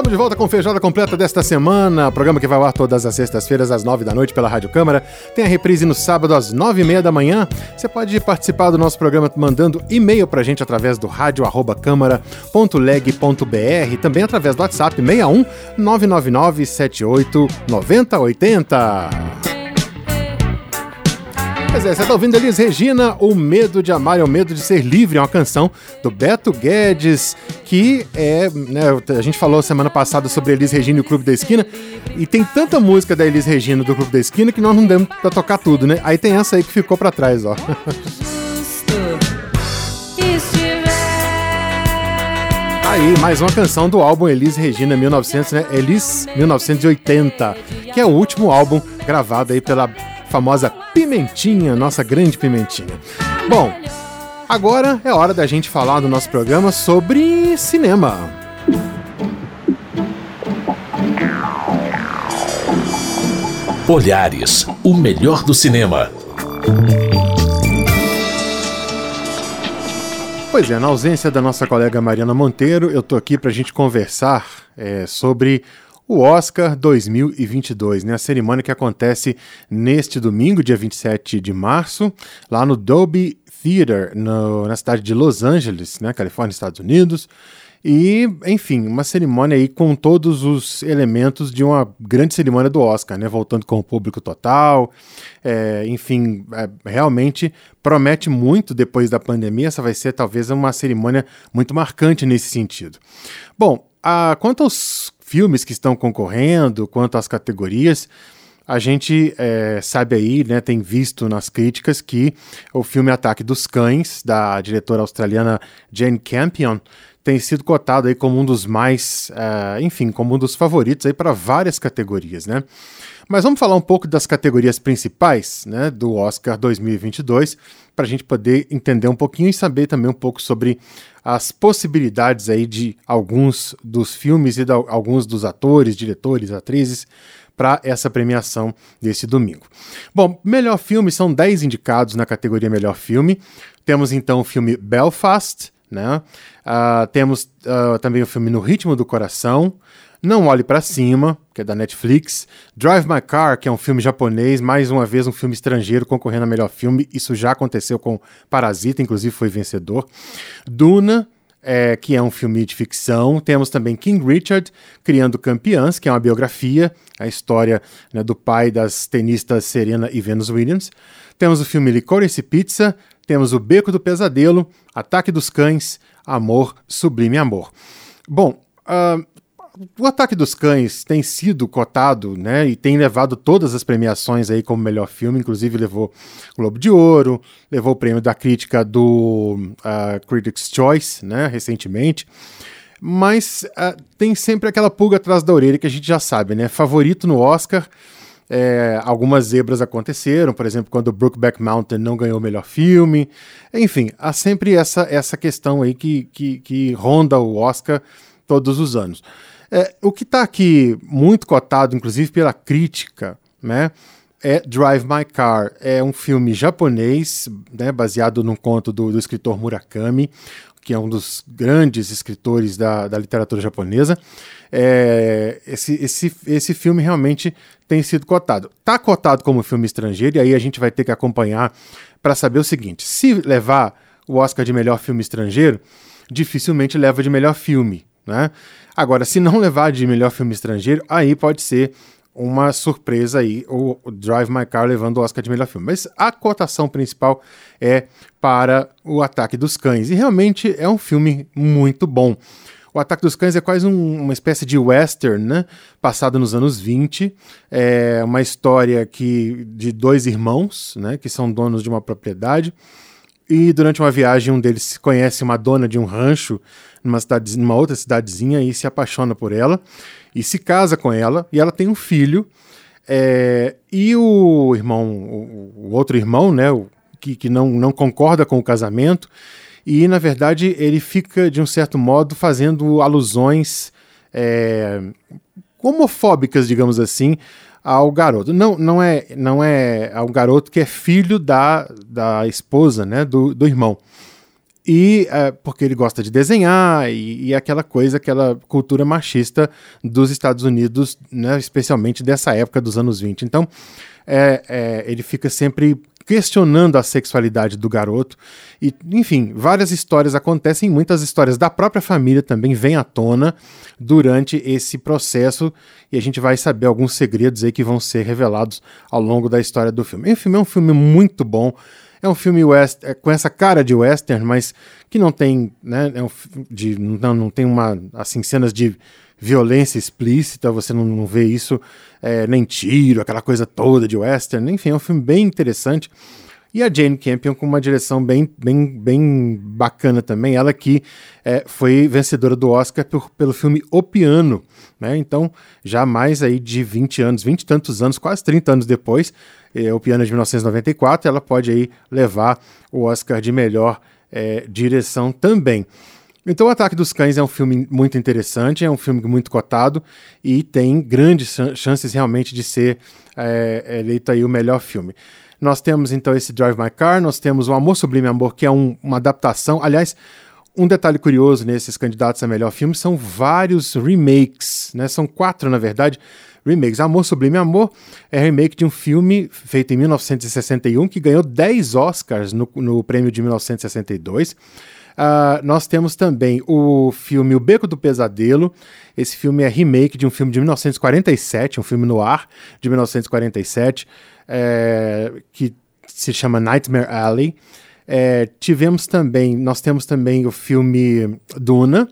Estamos de volta com Feijoada Completa desta semana, programa que vai ao ar todas as sextas-feiras às nove da noite pela Rádio Câmara. Tem a reprise no sábado às nove e meia da manhã. Você pode participar do nosso programa mandando e-mail pra gente através do rádio@câmara.leg.br, também através do WhatsApp 61 999 78 9080. Pois é, você tá ouvindo Elis Regina, O Medo de Amar é o Medo de Ser Livre, é uma canção do Beto Guedes, que é, né, a gente falou semana passada sobre Elis Regina e o Clube da Esquina, e tem tanta música da Elis Regina do Clube da Esquina que nós não demos pra tocar tudo, né? Aí tem essa aí que ficou pra trás, ó. Aí, mais uma canção do álbum Elis Regina 1900, né? Elis 1980, que é o último álbum gravado aí pela famosa Pimentinha, nossa grande Pimentinha. Bom, agora é hora da gente falar do nosso programa sobre cinema. Olhares, o melhor do cinema. Pois é, na ausência da nossa colega Mariana Monteiro, eu tô aqui para a gente conversar é, sobre o Oscar 2022, né? A cerimônia que acontece neste domingo, dia 27 de março, lá no Dolby Theater, no, na cidade de Los Angeles, né? Califórnia, Estados Unidos. E, enfim, uma cerimônia aí com todos os elementos de uma grande cerimônia do Oscar, né? Voltando com o público total. É, enfim, é, realmente promete muito depois da pandemia. Essa vai ser talvez uma cerimônia muito marcante nesse sentido. Bom, a, quanto aos filmes que estão concorrendo, quanto às categorias, a gente é, sabe aí, né, tem visto nas críticas que o filme Ataque dos Cães, da diretora australiana Jane Campion, tem sido cotado aí como um dos mais, uh, enfim, como um dos favoritos aí para várias categorias, né? Mas vamos falar um pouco das categorias principais, né, do Oscar 2022, para a gente poder entender um pouquinho e saber também um pouco sobre as possibilidades aí de alguns dos filmes e de alguns dos atores, diretores, atrizes para essa premiação desse domingo. Bom, melhor filme são 10 indicados na categoria melhor filme. Temos então o filme Belfast, né? Uh, temos uh, também o filme No Ritmo do Coração, Não Olhe para Cima, que é da Netflix, Drive My Car, que é um filme japonês, mais uma vez um filme estrangeiro concorrendo a melhor filme, isso já aconteceu com Parasita, inclusive foi vencedor, Duna, é, que é um filme de ficção. Temos também King Richard, Criando Campeãs, que é uma biografia, a história né, do pai das tenistas Serena e Venus Williams. Temos o filme Licorice Pizza, temos o Beco do Pesadelo, Ataque dos Cães, Amor, Sublime Amor. Bom, uh, o Ataque dos Cães tem sido cotado, né, e tem levado todas as premiações aí como melhor filme, inclusive levou Globo de Ouro, levou o prêmio da crítica do uh, Critics' Choice, né, recentemente. Mas uh, tem sempre aquela pulga atrás da orelha que a gente já sabe, né? Favorito no Oscar é, algumas zebras aconteceram, por exemplo, quando Brookback Mountain não ganhou o melhor filme. Enfim, há sempre essa, essa questão aí que, que, que ronda o Oscar todos os anos. É, o que está aqui muito cotado, inclusive pela crítica, né? É Drive My Car. É um filme japonês, né, baseado num conto do, do escritor Murakami, que é um dos grandes escritores da, da literatura japonesa. É, esse, esse, esse filme realmente tem sido cotado. Está cotado como filme estrangeiro, e aí a gente vai ter que acompanhar para saber o seguinte: se levar o Oscar de melhor filme estrangeiro, dificilmente leva de melhor filme. Né? Agora, se não levar de melhor filme estrangeiro, aí pode ser uma surpresa aí, o Drive My Car levando o Oscar de melhor filme. Mas a cotação principal é para o Ataque dos Cães. E realmente é um filme muito bom. O Ataque dos Cães é quase um, uma espécie de western, né? Passado nos anos 20. É uma história que, de dois irmãos, né? Que são donos de uma propriedade. E durante uma viagem, um deles conhece uma dona de um rancho numa, cidade, numa outra cidadezinha e se apaixona por ela e se casa com ela e ela tem um filho. É, e o irmão, o, o, outro irmão, né, o, que, que não, não concorda com o casamento, e na verdade ele fica, de um certo modo, fazendo alusões é, homofóbicas, digamos assim, ao garoto. Não, não é, não é ao garoto que é filho da, da esposa, né, do, do irmão. E é, porque ele gosta de desenhar e, e, aquela coisa, aquela cultura machista dos Estados Unidos, né, especialmente dessa época dos anos 20. Então, é, é, ele fica sempre questionando a sexualidade do garoto. E, enfim, várias histórias acontecem, muitas histórias da própria família também vêm à tona durante esse processo, e a gente vai saber alguns segredos aí que vão ser revelados ao longo da história do filme. Enfim, é um filme muito bom. É um filme west, é, com essa cara de western, mas que não tem, né, é um, de, não, não tem uma, assim, cenas de violência explícita, você não, não vê isso, é, nem tiro, aquela coisa toda de western, enfim, é um filme bem interessante. E a Jane Campion com uma direção bem, bem, bem bacana também, ela que é, foi vencedora do Oscar por, pelo filme O Piano, né? Então, já mais aí de 20 anos, 20 e tantos anos, quase 30 anos depois, é, O Piano é de 1994, ela pode aí levar o Oscar de melhor é, direção também. Então, O Ataque dos Cães é um filme muito interessante, é um filme muito cotado e tem grandes chances realmente de ser é, eleito aí o melhor filme. Nós temos então esse Drive My Car, nós temos o Amor Sublime Amor, que é um, uma adaptação. Aliás, um detalhe curioso nesses candidatos a melhor filme são vários remakes, né? São quatro, na verdade, remakes. Amor Sublime Amor é remake de um filme feito em 1961 que ganhou 10 Oscars no, no prêmio de 1962. Uh, nós temos também o filme O Beco do Pesadelo. Esse filme é remake de um filme de 1947, um filme no ar de 1947, é, que se chama Nightmare Alley. É, tivemos também, nós temos também o filme Duna,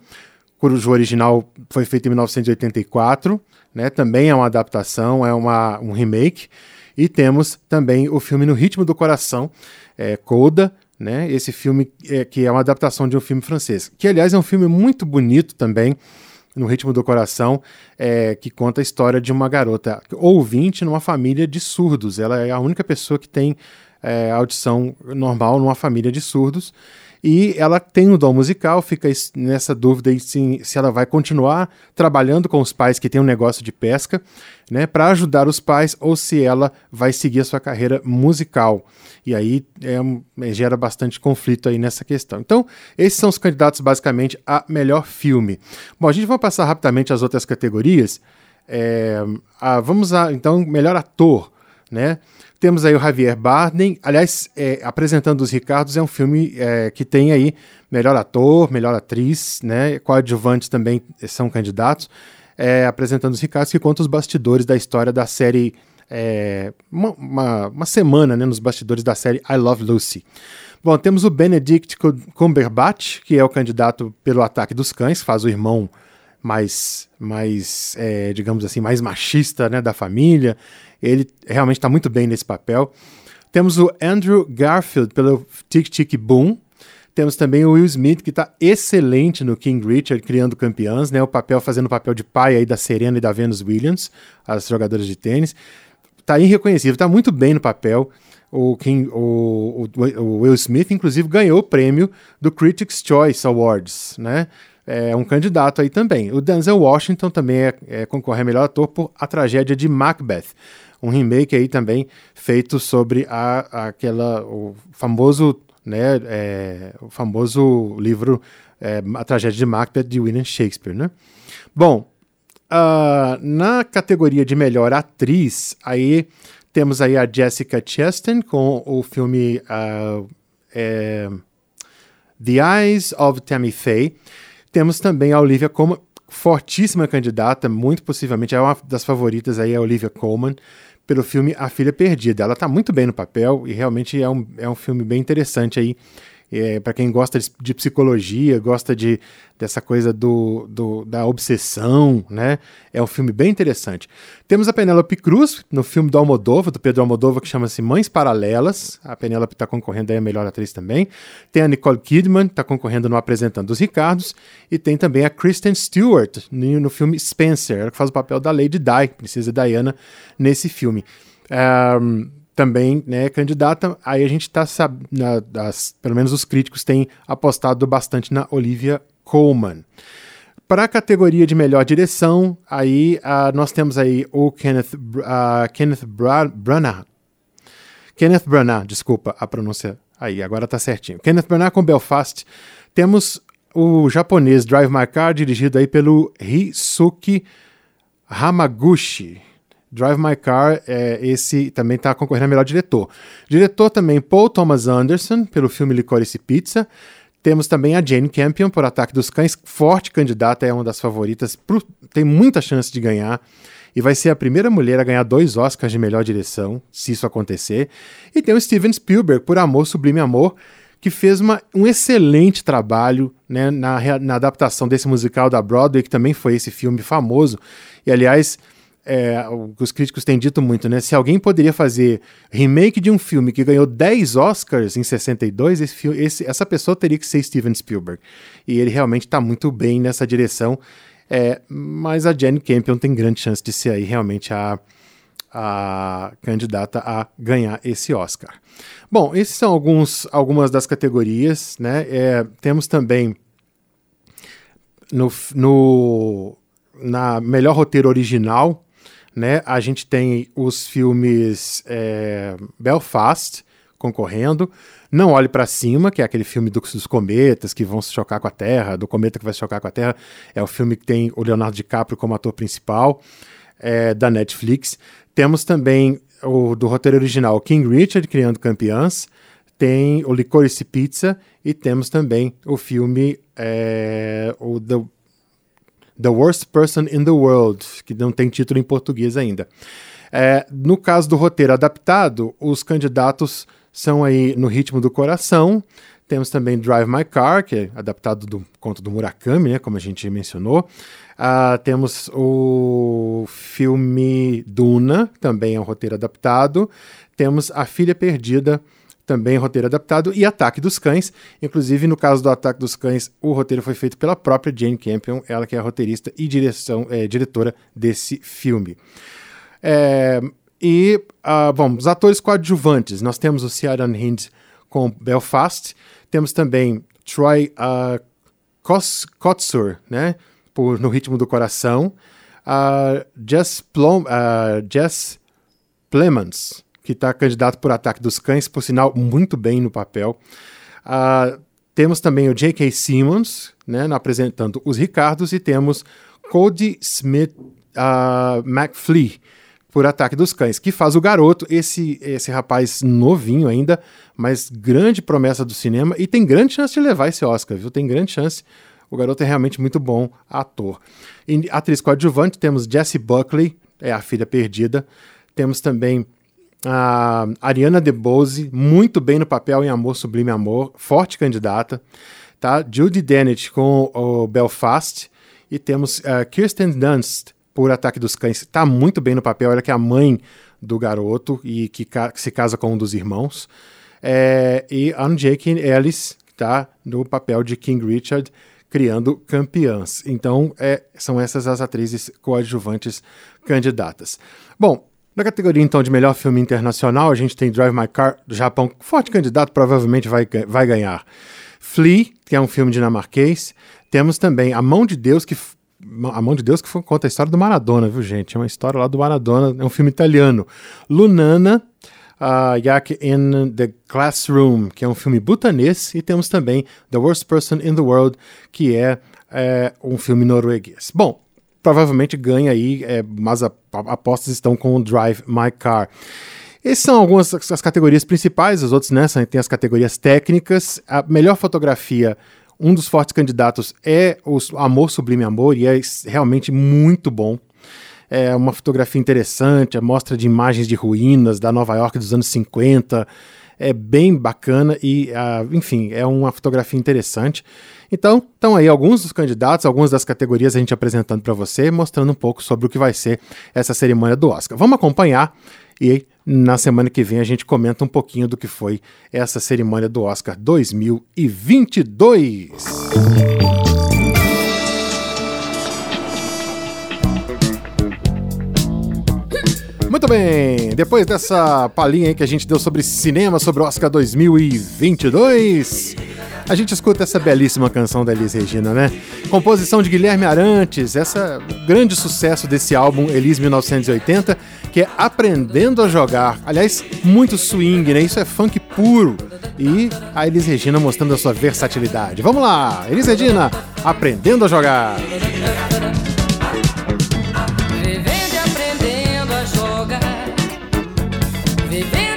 cujo original foi feito em 1984, né? Também é uma adaptação, é uma, um remake. E temos também o filme No Ritmo do Coração, é, Coda, né? Esse filme é, que é uma adaptação de um filme francês, que aliás é um filme muito bonito também, no ritmo do coração, é, que conta a história de uma garota ouvinte numa família de surdos. Ela é a única pessoa que tem é, audição normal numa família de surdos. E ela tem um dom musical, fica nessa dúvida se, se ela vai continuar trabalhando com os pais que têm um negócio de pesca, né, para ajudar os pais, ou se ela vai seguir a sua carreira musical. E aí é, gera bastante conflito aí nessa questão. Então, esses são os candidatos basicamente a melhor filme. Bom, a gente vai passar rapidamente as outras categorias. É, a, vamos a, então, melhor ator, né? Temos aí o Javier Bardem, aliás, é, apresentando os Ricardos é um filme é, que tem aí melhor ator, melhor atriz, né? Coadjuvantes também são candidatos. É, apresentando os Ricardos que conta os bastidores da história da série é, uma, uma, uma, semana né, nos bastidores da série I Love Lucy. Bom, temos o Benedict Cumberbatch, que é o candidato pelo Ataque dos Cães, faz o irmão mais, mais é, digamos assim, mais machista né, da família. Ele realmente está muito bem nesse papel. Temos o Andrew Garfield pelo Tic Tic Boom. Temos também o Will Smith, que está excelente no King Richard, criando campeãs, né? O papel, fazendo o papel de pai aí da Serena e da Venus Williams, as jogadoras de tênis. Está irreconhecível, está muito bem no papel. O, King, o, o, o, Will Smith, inclusive, ganhou o prêmio do Critics' Choice Awards, né? É um candidato aí também. O Denzel Washington também é, é, concorre a melhor ator por A Tragédia de Macbeth um remake aí também feito sobre a, aquela, o famoso, né, é, o famoso livro é, A Tragédia de Macbeth de William Shakespeare, né? Bom, uh, na categoria de melhor atriz, aí temos aí a Jessica Chastain com o filme uh, The Eyes of Tammy Faye. Temos também a Olivia Colman, fortíssima candidata, muito possivelmente é uma das favoritas aí, a Olivia Colman pelo filme A Filha Perdida. Ela está muito bem no papel e realmente é um, é um filme bem interessante aí. É, para quem gosta de, de, psicologia, gosta de, dessa coisa do, do, da obsessão, né? É um filme bem interessante. Temos a Penélope Cruz, no filme do Almodóvar, do Pedro Almodóvar, que chama-se Mães Paralelas. A Penélope está concorrendo aí a melhor atriz também. Tem a Nicole Kidman, está concorrendo no Apresentando os Ricardos. E tem também a Kristen Stewart, no, no filme Spencer, ela que faz o papel da Lady Di, Princesa Diana, nesse filme. Um, também né, candidata. Aí a gente está, pelo menos os críticos têm apostado bastante na Olivia Colman. Para a categoria de melhor direção, aí uh, nós temos aí o Kenneth, uh, Kenneth Bra Branagh. Kenneth Branagh, desculpa a pronúncia aí, agora tá certinho. Kenneth Branagh com Belfast. Temos o japonês Drive My Car, dirigido aí pelo Hisuki Hamaguchi. Drive My Car, é, esse também está concorrendo a melhor diretor. Diretor também Paul Thomas Anderson, pelo filme Licorice Pizza. Temos também a Jane Campion, por Ataque dos Cães, forte candidata, é uma das favoritas, pro, tem muita chance de ganhar. E vai ser a primeira mulher a ganhar dois Oscars de melhor direção, se isso acontecer. E tem o Steven Spielberg, por Amor, Sublime Amor, que fez uma, um excelente trabalho né, na, na adaptação desse musical da Broadway, que também foi esse filme famoso. E, aliás, é, os críticos têm dito muito, né? Se alguém poderia fazer remake de um filme que ganhou 10 Oscars em 62, esse, esse, essa pessoa teria que ser Steven Spielberg. E ele realmente está muito bem nessa direção. É, mas a Jane Campion tem grande chance de ser aí realmente a, a candidata a ganhar esse Oscar. Bom, esses são alguns, algumas das categorias, né? É, temos também no, no, na melhor roteiro original, né? A gente tem os filmes é, Belfast concorrendo, Não Olhe para Cima, que é aquele filme dos, dos cometas que vão se chocar com a Terra, do cometa que vai se chocar com a Terra, é o filme que tem o Leonardo DiCaprio como ator principal, é, da Netflix. Temos também o do roteiro original King Richard, Criando Campeãs, tem o Licorice Pizza e temos também o filme é, o The The Worst Person in the World, que não tem título em português ainda. É, no caso do roteiro adaptado, os candidatos são aí No Ritmo do Coração, temos também Drive My Car, que é adaptado do conto do Murakami, né, como a gente mencionou. Uh, temos o filme Duna, também é um roteiro adaptado. Temos A Filha Perdida, também roteiro adaptado, e Ataque dos Cães. Inclusive, no caso do Ataque dos Cães, o roteiro foi feito pela própria Jane Campion, ela que é roteirista e direção, é, diretora desse filme. É, e, uh, bom, os atores coadjuvantes, nós temos o Ciaran Hinds com Belfast, temos também Troy uh, Kotsur, né, por No Ritmo do Coração, uh, Jess, Plum, uh, Jess Plemons, que está candidato por Ataque dos Cães, por sinal, muito bem no papel. Uh, temos também o J.K. Simmons, né, apresentando os Ricardos, e temos Cody Smith uh, McFlee, por Ataque dos Cães, que faz o garoto, esse, esse rapaz novinho ainda, mas grande promessa do cinema, e tem grande chance de levar esse Oscar, viu? Tem grande chance. O garoto é realmente muito bom ator. Atriz coadjuvante, temos Jessie Buckley, é a filha perdida. Temos também a Ariana DeBose, muito bem no papel em Amor Sublime Amor, forte candidata. Tá? Judy Dench com o Belfast. E temos uh, Kirsten Dunst por Ataque dos Cães. Está muito bem no papel. Ela que é a mãe do garoto e que, ca que se casa com um dos irmãos. É, e Jake Ellis, tá no papel de King Richard, criando campeãs. Então, é, são essas as atrizes coadjuvantes candidatas. Bom, na categoria então de melhor filme internacional, a gente tem Drive My Car do Japão, forte candidato, provavelmente vai, vai ganhar. Flea, que é um filme dinamarquês. Temos também A Mão de Deus, que a Mão de Deus que conta a história do Maradona, viu, gente? É uma história lá do Maradona, é um filme italiano. Lunana, uh, Yak in the Classroom, que é um filme butanês, e temos também The Worst Person in the World, que é, é um filme norueguês. Bom, provavelmente ganha aí, é, mas a, a, apostas estão com o Drive My Car. Essas são algumas das categorias principais, as outras, né, tem as categorias técnicas. A melhor fotografia, um dos fortes candidatos é o Amor Sublime Amor, e é realmente muito bom. É uma fotografia interessante, a mostra de imagens de ruínas da Nova York dos anos 50. É bem bacana e, uh, enfim, é uma fotografia interessante. Então, estão aí alguns dos candidatos, algumas das categorias a gente apresentando para você, mostrando um pouco sobre o que vai ser essa cerimônia do Oscar. Vamos acompanhar e na semana que vem a gente comenta um pouquinho do que foi essa cerimônia do Oscar 2022. Muito bem, depois dessa palhinha aí que a gente deu sobre cinema, sobre o Oscar 2022, a gente escuta essa belíssima canção da Elis Regina, né? Composição de Guilherme Arantes, essa grande sucesso desse álbum Elis 1980, que é Aprendendo a Jogar. Aliás, muito swing, né? Isso é funk puro. E a Elis Regina mostrando a sua versatilidade. Vamos lá, Elis Regina, Aprendendo a Jogar. Baby.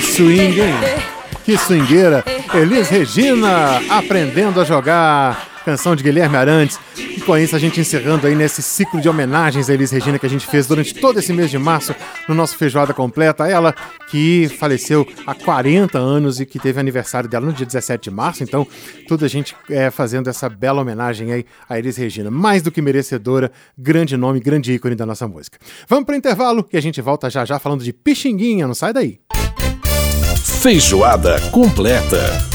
Swing, hein? Que swingueira! Elis Regina aprendendo a jogar. Canção de Guilherme Arantes. E com isso a gente encerrando aí nesse ciclo de homenagens a Elis Regina que a gente fez durante todo esse mês de março no nosso Feijoada Completa. Ela que faleceu há 40 anos e que teve aniversário dela no dia 17 de março. Então, toda a gente é, fazendo essa bela homenagem aí a Elis Regina. Mais do que merecedora, grande nome, grande ícone da nossa música. Vamos para o intervalo e a gente volta já já falando de Pixinguinha. Não sai daí. Feijoada completa.